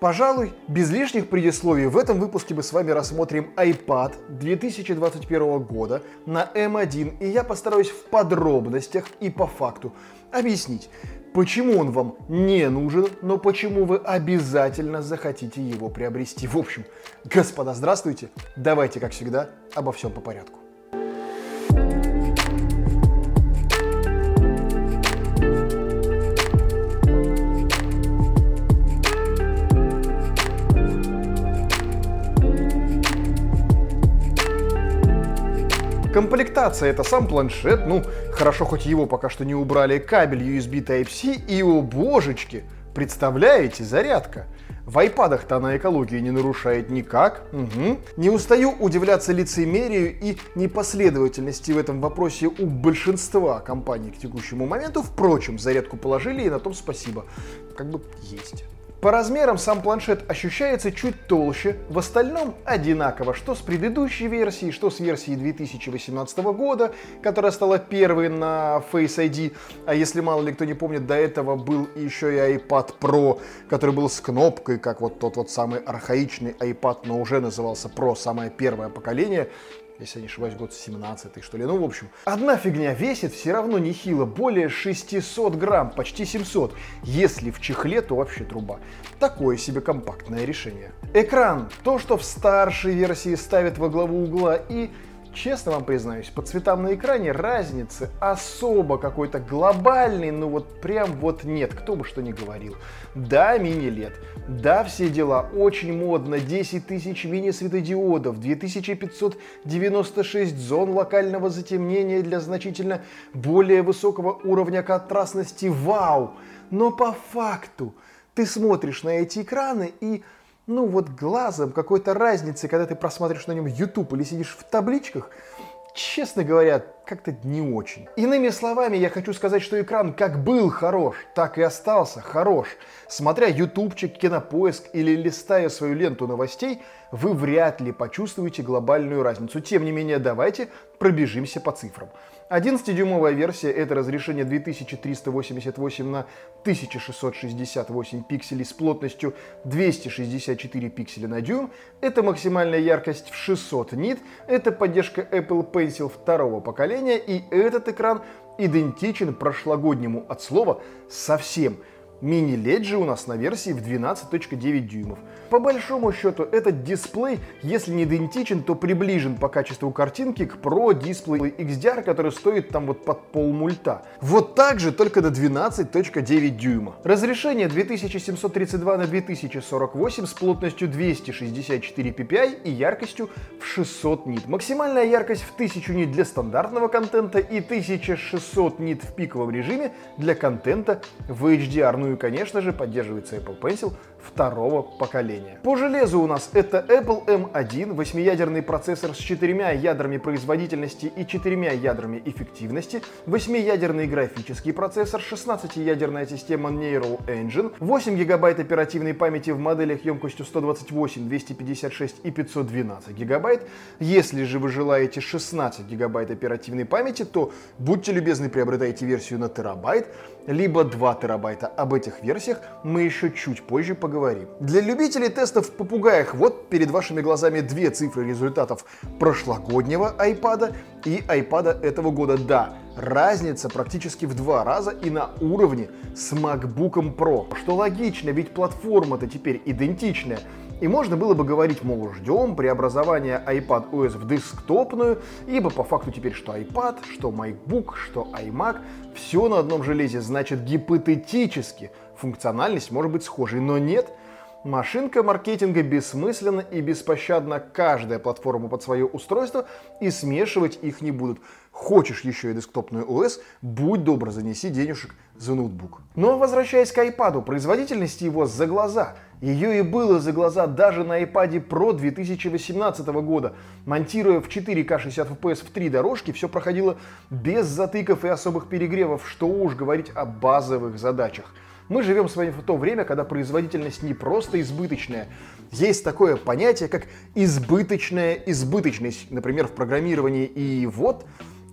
Пожалуй, без лишних предисловий в этом выпуске мы с вами рассмотрим iPad 2021 года на M1, и я постараюсь в подробностях и по факту объяснить, почему он вам не нужен, но почему вы обязательно захотите его приобрести. В общем, господа, здравствуйте, давайте, как всегда, обо всем по порядку. Комплектация это сам планшет, ну хорошо хоть его пока что не убрали, кабель USB Type-C и о божечки, представляете, зарядка. В айпадах-то она экологию не нарушает никак. Угу. Не устаю удивляться лицемерию и непоследовательности в этом вопросе у большинства компаний к текущему моменту. Впрочем, зарядку положили и на том спасибо. Как бы есть. По размерам сам планшет ощущается чуть толще, в остальном одинаково, что с предыдущей версией, что с версией 2018 года, которая стала первой на Face ID, а если мало ли кто не помнит, до этого был еще и iPad Pro, который был с кнопкой, как вот тот вот самый архаичный iPad, но уже назывался Pro, самое первое поколение, если я не ошибаюсь, год 17 что ли. Ну, в общем, одна фигня весит все равно нехило, более 600 грамм, почти 700. Если в чехле, то вообще труба. Такое себе компактное решение. Экран, то, что в старшей версии ставят во главу угла и Честно вам признаюсь, по цветам на экране разницы особо какой-то глобальной, ну вот прям вот нет, кто бы что ни говорил. Да, мини-лет, да, все дела, очень модно, 10 тысяч мини-светодиодов, 2596 зон локального затемнения для значительно более высокого уровня контрастности, вау! Но по факту ты смотришь на эти экраны и ну вот глазом какой-то разницы, когда ты просматриваешь на нем YouTube или сидишь в табличках, честно говоря, как-то не очень. Иными словами, я хочу сказать, что экран как был хорош, так и остался хорош. Смотря ютубчик, кинопоиск или листая свою ленту новостей, вы вряд ли почувствуете глобальную разницу. Тем не менее, давайте пробежимся по цифрам. 11-дюймовая версия — это разрешение 2388 на 1668 пикселей с плотностью 264 пикселя на дюйм. Это максимальная яркость в 600 нит. Это поддержка Apple Pencil второго поколения. И этот экран идентичен прошлогоднему от слова совсем. Мини-LED же у нас на версии в 12.9 дюймов. По большому счету, этот дисплей, если не идентичен, то приближен по качеству картинки к Pro Display XDR, который стоит там вот под полмульта. Вот так же, только до 12.9 дюйма. Разрешение 2732 на 2048 с плотностью 264 ppi и яркостью в 600 нит. Максимальная яркость в 1000 нит для стандартного контента и 1600 нит в пиковом режиме для контента в HDR. Ну и, конечно же, поддерживается Apple Pencil второго поколения. По железу у нас это Apple M1, восьмиядерный процессор с четырьмя ядрами производительности и четырьмя ядрами эффективности, восьмиядерный графический процессор, 16-ядерная система Neural Engine, 8 гигабайт оперативной памяти в моделях емкостью 128, 256 и 512 гигабайт. Если же вы желаете 16 гигабайт оперативной памяти, то будьте любезны, приобретайте версию на терабайт, либо 2 терабайта. Об этих версиях мы еще чуть позже поговорим. Для любителей тестов в попугаях вот перед вашими глазами две цифры результатов прошлогоднего iPad и iPad этого года. Да, разница практически в два раза и на уровне с MacBook Pro. Что логично, ведь платформа-то теперь идентичная. И можно было бы говорить, мол, ждем преобразования iPad OS в десктопную, ибо по факту теперь что iPad, что MacBook, что iMac, все на одном железе, значит гипотетически функциональность может быть схожей, но нет. Машинка маркетинга бессмысленна и беспощадна каждая платформа под свое устройство, и смешивать их не будут. Хочешь еще и десктопную ОС, будь добр, занеси денежек за ноутбук. Но возвращаясь к iPad, производительности его за глаза. Ее и было за глаза даже на iPad Pro 2018 года. Монтируя в 4К 60 FPS в три дорожки, все проходило без затыков и особых перегревов, что уж говорить о базовых задачах. Мы живем с вами в то время, когда производительность не просто избыточная. Есть такое понятие, как избыточная избыточность, например, в программировании. И вот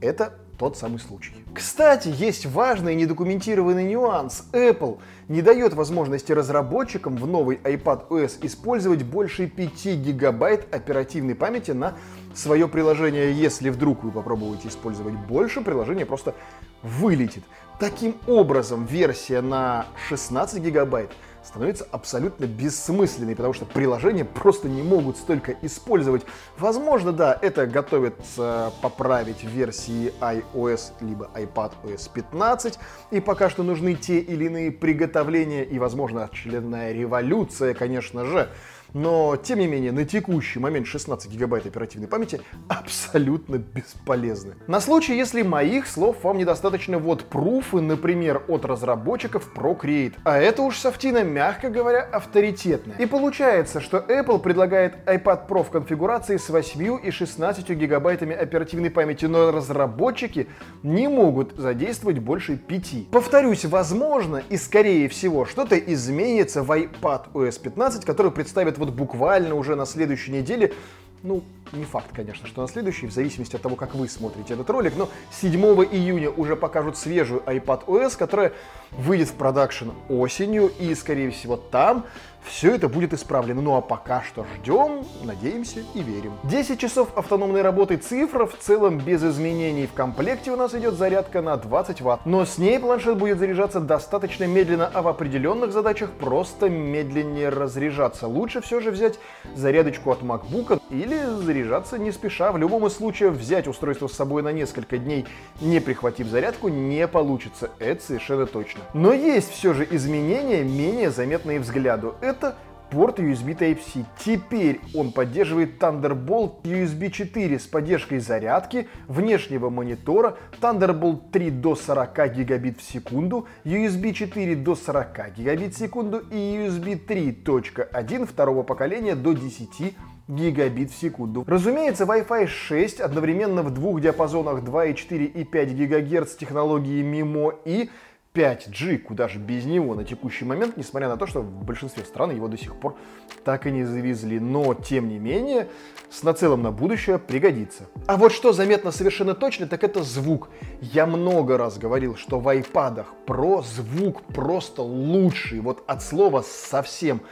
это тот самый случай. Кстати, есть важный недокументированный нюанс. Apple не дает возможности разработчикам в новый iPad OS использовать больше 5 гигабайт оперативной памяти на свое приложение. Если вдруг вы попробуете использовать больше, приложение просто вылетит. Таким образом, версия на 16 гигабайт – становится абсолютно бессмысленной, потому что приложения просто не могут столько использовать. Возможно, да, это готовится поправить версии iOS либо iPad OS 15, и пока что нужны те или иные приготовления и, возможно, очередная революция, конечно же. Но, тем не менее, на текущий момент 16 гигабайт оперативной памяти абсолютно бесполезны. На случай, если моих слов вам недостаточно, вот пруфы, например, от разработчиков Procreate. А это уж софтина, мягко говоря, авторитетная. И получается, что Apple предлагает iPad Pro в конфигурации с 8 и 16 гигабайтами оперативной памяти, но разработчики не могут задействовать больше 5. Повторюсь, возможно и скорее всего что-то изменится в iPad OS 15, который представит вот буквально уже на следующей неделе, ну, не факт, конечно, что на следующий, в зависимости от того, как вы смотрите этот ролик, но 7 июня уже покажут свежую iPad OS, которая выйдет в продакшн осенью, и, скорее всего, там все это будет исправлено. Ну а пока что ждем, надеемся и верим. 10 часов автономной работы цифра в целом без изменений. В комплекте у нас идет зарядка на 20 ватт. Но с ней планшет будет заряжаться достаточно медленно, а в определенных задачах просто медленнее разряжаться. Лучше все же взять зарядочку от MacBook или заряжаться не спеша. В любом случае взять устройство с собой на несколько дней, не прихватив зарядку, не получится. Это совершенно точно. Но есть все же изменения, менее заметные взгляду это порт USB Type-C. Теперь он поддерживает Thunderbolt USB 4 с поддержкой зарядки, внешнего монитора, Thunderbolt 3 до 40 гигабит в секунду, USB 4 до 40 гигабит в секунду и USB 3.1 второго поколения до 10 гигабит в секунду. Разумеется, Wi-Fi 6 одновременно в двух диапазонах 2,4 и 5 ГГц технологии MIMO и 5G, куда же без него на текущий момент, несмотря на то, что в большинстве стран его до сих пор так и не завезли. Но, тем не менее, с нацелом на будущее пригодится. А вот что заметно совершенно точно, так это звук. Я много раз говорил, что в iPad Pro звук просто лучший, вот от слова совсем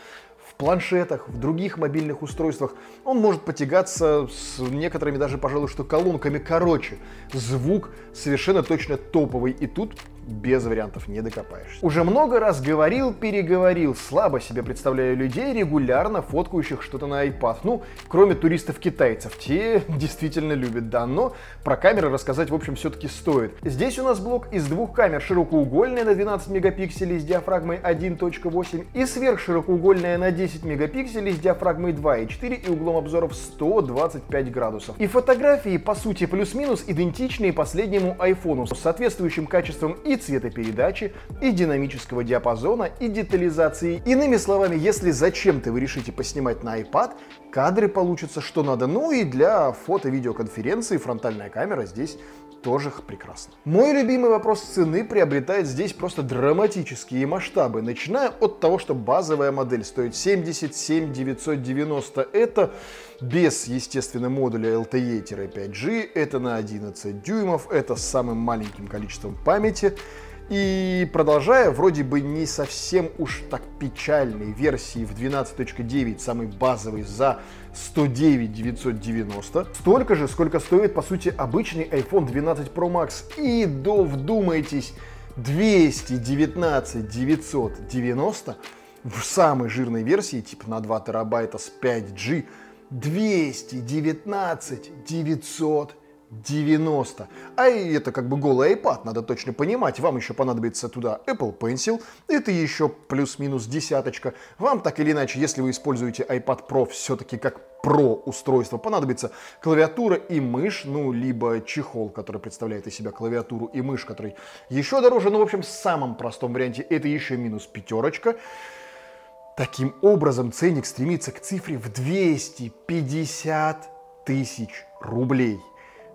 планшетах, в других мобильных устройствах. Он может потягаться с некоторыми даже, пожалуй, что колонками короче. Звук совершенно точно топовый. И тут без вариантов не докопаешься. Уже много раз говорил, переговорил, слабо себе представляю людей, регулярно фоткающих что-то на iPad. Ну, кроме туристов-китайцев, те действительно любят, да, но про камеры рассказать, в общем, все-таки стоит. Здесь у нас блок из двух камер, широкоугольная на 12 мегапикселей с диафрагмой 1.8 и сверхширокоугольная на 10 мегапикселей с диафрагмой 2.4 и углом обзора в 125 градусов. И фотографии, по сути, плюс-минус идентичные последнему iPhone с соответствующим качеством и цветопередачи, и динамического диапазона, и детализации. Иными словами, если зачем-то вы решите поснимать на iPad, кадры получатся что надо. Ну и для фото-видеоконференции фронтальная камера здесь тоже прекрасно. Мой любимый вопрос цены приобретает здесь просто драматические масштабы, начиная от того, что базовая модель стоит 77 990. Это без, естественно, модуля LTE-5G, это на 11 дюймов, это с самым маленьким количеством памяти. И продолжая, вроде бы не совсем уж так печальной версии в 12.9, самой базовой, за 109 990, столько же, сколько стоит, по сути, обычный iPhone 12 Pro Max. И до, вдумайтесь, 219 990 в самой жирной версии, типа на 2 терабайта с 5G, 219 990. А это как бы голый iPad, надо точно понимать. Вам еще понадобится туда Apple Pencil, это еще плюс-минус десяточка. Вам так или иначе, если вы используете iPad Pro все-таки как Pro устройство, понадобится клавиатура и мышь, ну, либо чехол, который представляет из себя клавиатуру и мышь, который еще дороже, ну, в общем, в самом простом варианте это еще минус пятерочка. Таким образом, ценник стремится к цифре в 250 тысяч рублей.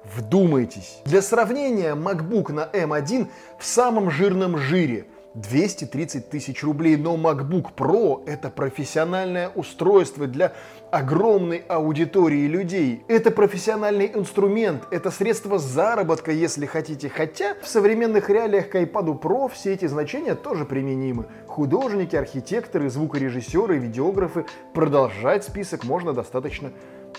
Вдумайтесь. Для сравнения, MacBook на M1 в самом жирном жире 230 тысяч рублей, но MacBook Pro это профессиональное устройство для огромной аудитории людей. Это профессиональный инструмент, это средство заработка, если хотите. Хотя в современных реалиях к iPad Pro все эти значения тоже применимы. Художники, архитекторы, звукорежиссеры, видеографы. Продолжать список можно достаточно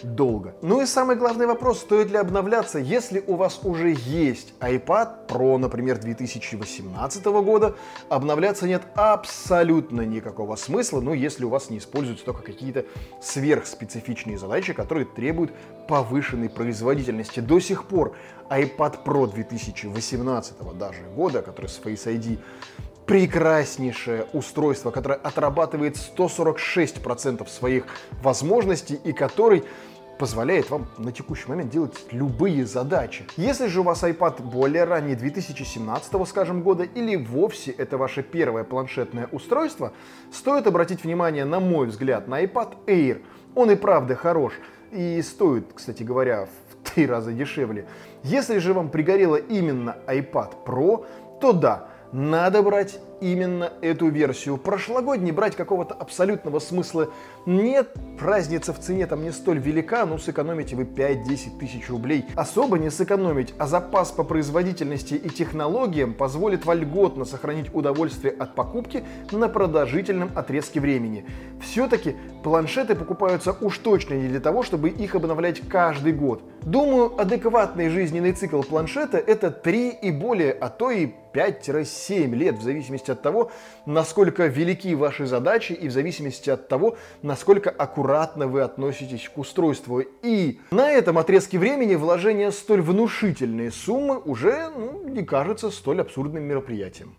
долго. Ну и самый главный вопрос, стоит ли обновляться, если у вас уже есть iPad Pro, например, 2018 года, обновляться нет абсолютно никакого смысла, ну если у вас не используются только какие-то сверхспецифичные задачи, которые требуют повышенной производительности. До сих пор iPad Pro 2018 даже года, который с Face ID прекраснейшее устройство, которое отрабатывает 146% своих возможностей и который позволяет вам на текущий момент делать любые задачи. Если же у вас iPad более ранний 2017, скажем, года, или вовсе это ваше первое планшетное устройство, стоит обратить внимание, на мой взгляд, на iPad Air. Он и правда хорош. И стоит, кстати говоря, в три раза дешевле. Если же вам пригорело именно iPad Pro, то да, надо брать именно эту версию. Прошлогодний брать какого-то абсолютного смысла нет. Разница в цене там не столь велика, но сэкономите вы 5-10 тысяч рублей. Особо не сэкономить, а запас по производительности и технологиям позволит вольготно сохранить удовольствие от покупки на продолжительном отрезке времени. Все-таки планшеты покупаются уж точно не для того, чтобы их обновлять каждый год. Думаю, адекватный жизненный цикл планшета это 3 и более, а то и 5-7 лет, в зависимости от того, насколько велики ваши задачи и в зависимости от того, насколько аккуратно вы относитесь к устройству. И на этом отрезке времени вложение столь внушительные суммы уже ну, не кажется столь абсурдным мероприятием.